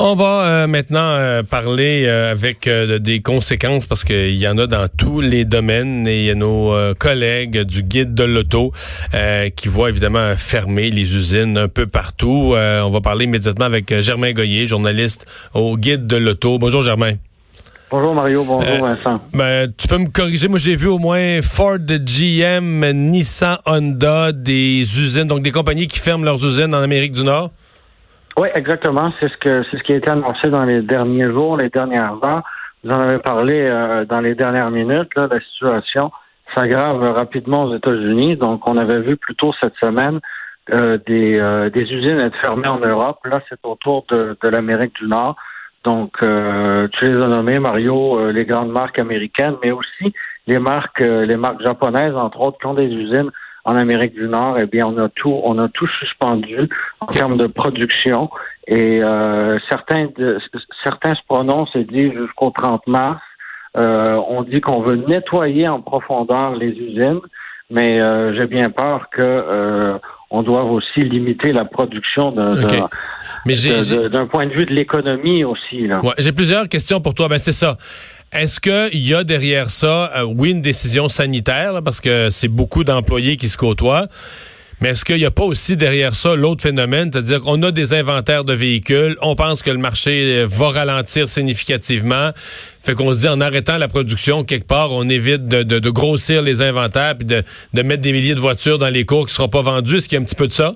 On va euh, maintenant euh, parler euh, avec des conséquences parce qu'il y en a dans tous les domaines et il y a nos collègues du guide de l'auto qui voient évidemment fermer les usines un peu partout. on va parler immédiatement avec Germain Goyer, journaliste au guide de l'auto. Bonjour Germain. Bonjour Mario, bonjour Vincent. Ben, tu peux me corriger, moi j'ai vu au moins Ford, GM, Nissan, Honda, des usines, donc des compagnies qui ferment leurs usines en Amérique du Nord. Oui, exactement. C'est ce que c'est ce qui a été annoncé dans les derniers jours, les dernières heures. Vous en avez parlé euh, dans les dernières minutes. Là, la situation s'aggrave rapidement aux États-Unis. Donc, on avait vu plus tôt cette semaine euh, des, euh, des usines être fermées en Europe. Là, c'est autour de, de l'Amérique du Nord. Donc, tu les as nommés, Mario, les grandes marques américaines, mais aussi les marques, les marques japonaises, entre autres, qui ont des usines en Amérique du Nord, eh bien, on a tout, on a tout suspendu en termes de production. Et euh, certains, certains se prononcent et disent jusqu'au 30 mars. Euh, on dit qu'on veut nettoyer en profondeur les usines, mais euh, j'ai bien peur que on doit aussi limiter la production d'un point de vue de l'économie aussi. Ouais, j'ai plusieurs questions pour toi. Ben c'est ça. Est-ce qu'il y a derrière ça, euh, oui, une décision sanitaire, parce que c'est beaucoup d'employés qui se côtoient, mais est-ce qu'il n'y a pas aussi derrière ça l'autre phénomène, c'est-à-dire qu'on a des inventaires de véhicules, on pense que le marché euh, va ralentir significativement, fait qu'on se dit en arrêtant la production quelque part, on évite de, grossir les inventaires puis de, mettre des milliers de voitures dans les cours qui ne seront pas vendues? Est-ce qu'il y a un petit peu de ça?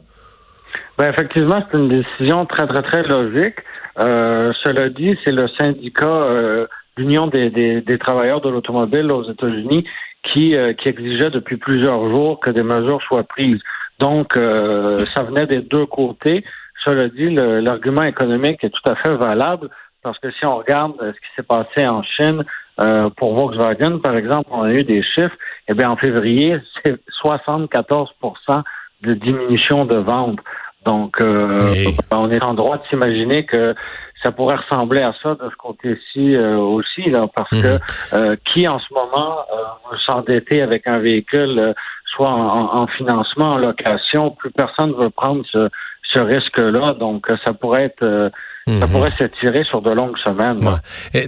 Ben effectivement, c'est une décision très très très logique. Euh, cela dit, c'est le syndicat l'Union des, des, travailleurs de l'automobile aux États-Unis qui, euh, qui exigeait depuis plusieurs jours que des mesures soient prises. Donc, euh, ça venait des deux côtés. Cela dit, l'argument économique est tout à fait valable parce que si on regarde ce qui s'est passé en Chine euh, pour Volkswagen, par exemple, on a eu des chiffres. Eh bien, en février, c'est 74% de diminution de ventes. Donc, on est en droit de s'imaginer que ça pourrait ressembler à ça de ce côté-ci euh, aussi, là, parce que mhm. euh, qui en ce moment euh, veut s'endetter avec un véhicule, soit en, financement, en location, plus personne ne veut prendre ce, risque-là. Donc, ça pourrait être Ça mhm. pourrait s'étirer sur de longues semaines.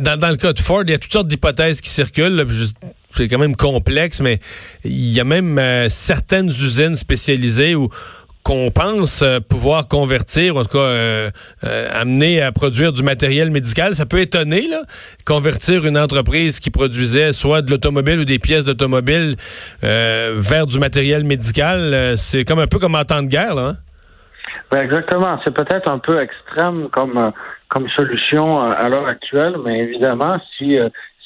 dans, dans, le cas de Ford, il y a toutes sortes d'hypothèses qui circulent. C'est quand même complexe, mais il y a même certaines usines spécialisées où qu'on pense euh, pouvoir convertir, en tout cas euh, euh, amener à produire du matériel médical. Ça peut étonner, là, convertir une entreprise qui produisait soit de l'automobile ou des pièces d'automobile vers du matériel médical. c'est comme un peu comme en temps de guerre, là. Hein? Ben exactement. C'est peut-être un peu extrême comme comme solution à l'heure actuelle, mais évidemment, si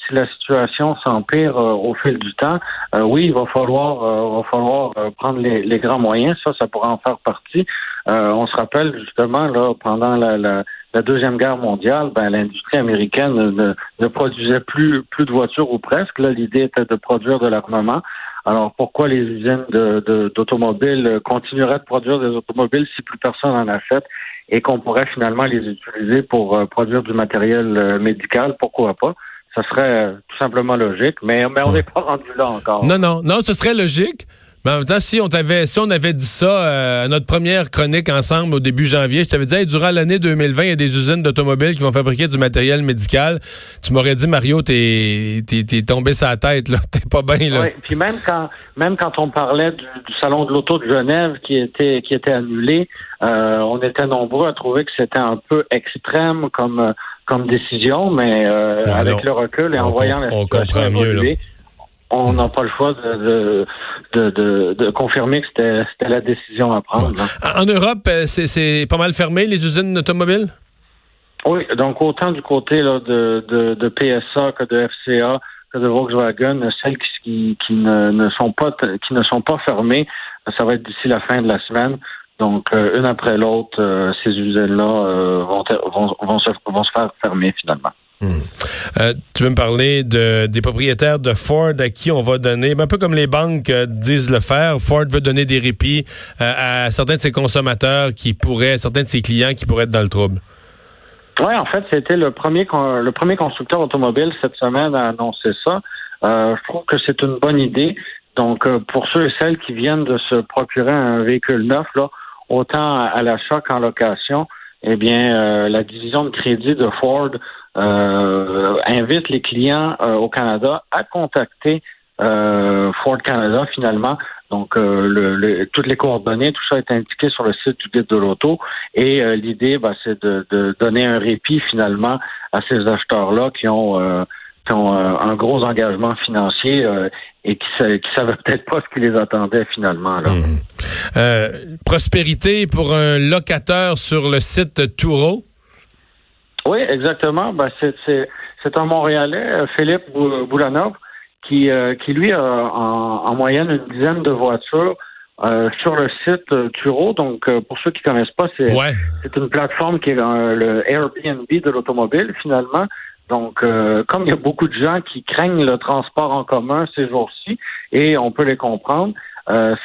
si la situation s'empire euh, au fil du temps, euh, oui, il va falloir, euh, va falloir prendre les, grands moyens. Ça, ça pourra en faire partie. on se rappelle justement là pendant la, deuxième guerre mondiale, ben, l'industrie américaine ne, produisait plus plus de voitures ou presque. L'idée était de produire de l'armement. Alors pourquoi les usines d'automobiles continueraient de produire des automobiles si plus personne en achète et qu'on pourrait finalement les utiliser pour produire du matériel médical? Pourquoi pas? Ça serait euh, tout simplement logique, mais, mais on n'est pas rendu là encore. Non, non, non, ce serait logique. Mais en même temps, si on t'avait, si on avait dit ça euh, à notre première chronique ensemble au début janvier, je t'avais dit, durant l'année 2020, il y a des usines d'automobiles qui vont fabriquer du matériel médical. Tu m'aurais dit, Mario, t'es, t'es, tombé sa tête, là. T'es pas bien, là. Oui, puis même quand, même quand on parlait du, salon de l'auto de Genève qui était, qui était annulé, euh, on était nombreux à trouver que c'était un peu extrême comme, comme décision, mais euh, avec le recul et en voyant la situation évoluer, on n'a pas le choix de, de, de, confirmer que c'était la décision à prendre. En Europe, euh, c'est pas mal fermé, les usines automobiles? Oui, donc autant du côté là, de, de, PSA que de FCA que de Volkswagen, celles qui, qui, ne, ne, sont pas qui ne sont pas fermées, ça va être d'ici la fin de la semaine. Donc, euh, une après l'autre, euh, ces usines-là euh, vont, vont, vont, se, vont, se, faire fermer finalement. Hmm. tu veux me parler de, des propriétaires de Ford à qui on va donner, ben, un peu comme les banques disent le faire, Ford veut donner des répits à certains de ses consommateurs qui pourraient, certains de ses clients qui pourraient être dans le trouble. Oui, en fait, c'était le premier le premier constructeur automobile cette semaine à annoncer ça. je trouve que c'est une bonne idée. Donc, pour ceux et celles qui viennent de se procurer un véhicule neuf, là, autant à l'achat qu'en location. eh bien, la division de crédit de Ford invite les clients au Canada à contacter Ford Canada finalement donc, euh, le, toutes les coordonnées, tout ça est indiqué sur le site du guide de l'auto. Et euh, l'idée, bah, c'est de, de, donner un répit finalement à ces acheteurs-là qui ont, euh, qui ont un gros engagement financier et qui ne savaient peut-être pas ce qui les attendait finalement. Là. Mmh. prospérité pour un locateur sur le site Touro. Oui, exactement. Ben, c'est un Montréalais, Philippe Boulanov qui, euh, qui lui a en, en, moyenne une dizaine de voitures euh, sur le site euh, Turo. Donc, pour ceux qui connaissent pas, c'est c'est une plateforme qui est le Airbnb de l'automobile finalement. Donc, comme il y a beaucoup de gens qui craignent le transport en commun ces jours-ci, et on peut les comprendre,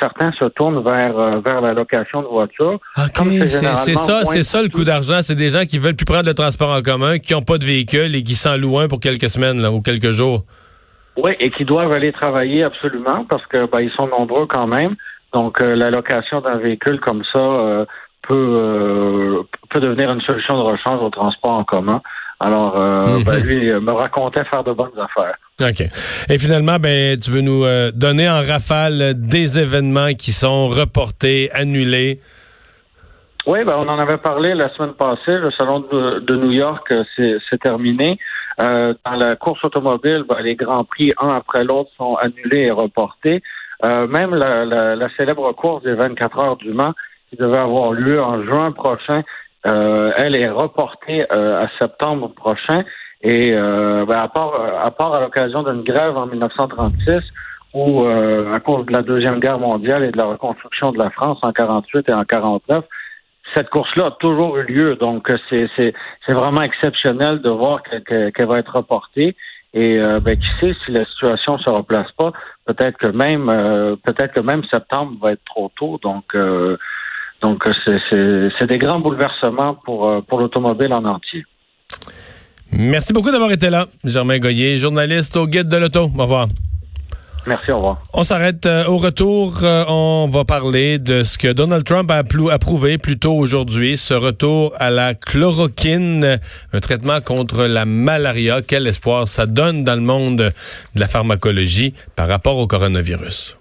certains se tournent vers vers la location de voitures. OK, c'est ça, c'est ça le coût d'argent. C'est des gens qui veulent plus prendre le transport en commun, qui n'ont pas de véhicule et qui s'en louent un pour quelques semaines là, ou quelques jours. Oui, et qui doivent aller travailler absolument parce que ben, ils sont nombreux quand même. Donc euh, la location d'un véhicule comme ça euh, peut euh, peut devenir une solution de rechange au transport en commun. Alors mhm. ben, lui me racontait faire de bonnes affaires. OK. Et finalement, ben tu veux nous donner en rafale des événements qui sont reportés, annulés? Oui, ben on en avait parlé la semaine passée. Le salon de, de New York, c'est terminé. Euh, dans la course automobile, ben, les grands prix, un après l'autre, sont annulés et reportés. Euh, même la, la, la, célèbre course des 24 heures du Mans, qui devait avoir lieu en juin prochain, euh, elle est reportée à septembre prochain. Et ben, à part à part à l'occasion d'une grève en 1936, où à cause de la deuxième guerre mondiale et de la reconstruction de la France en 48 et en 49, cette course-là a toujours eu lieu. Donc, c'est, c'est, c'est vraiment exceptionnel de voir qu'elle, va être reportée. Et euh, ben, qui sait si la situation se replace pas, peut-être que même euh, peut-être que même septembre va être trop tôt. Donc euh, donc c'est, c'est, des grands bouleversements pour pour l'automobile en entier. Merci beaucoup d'avoir été là, Germain Goyer, journaliste au Guide de l'auto. Au revoir. Merci, au revoir. On s'arrête euh, au retour. Euh, on va parler de ce que Donald Trump a approuvé plus tôt aujourd'hui, ce retour à la chloroquine, un traitement contre la malaria. Quel espoir ça donne dans le monde de la pharmacologie par rapport au coronavirus?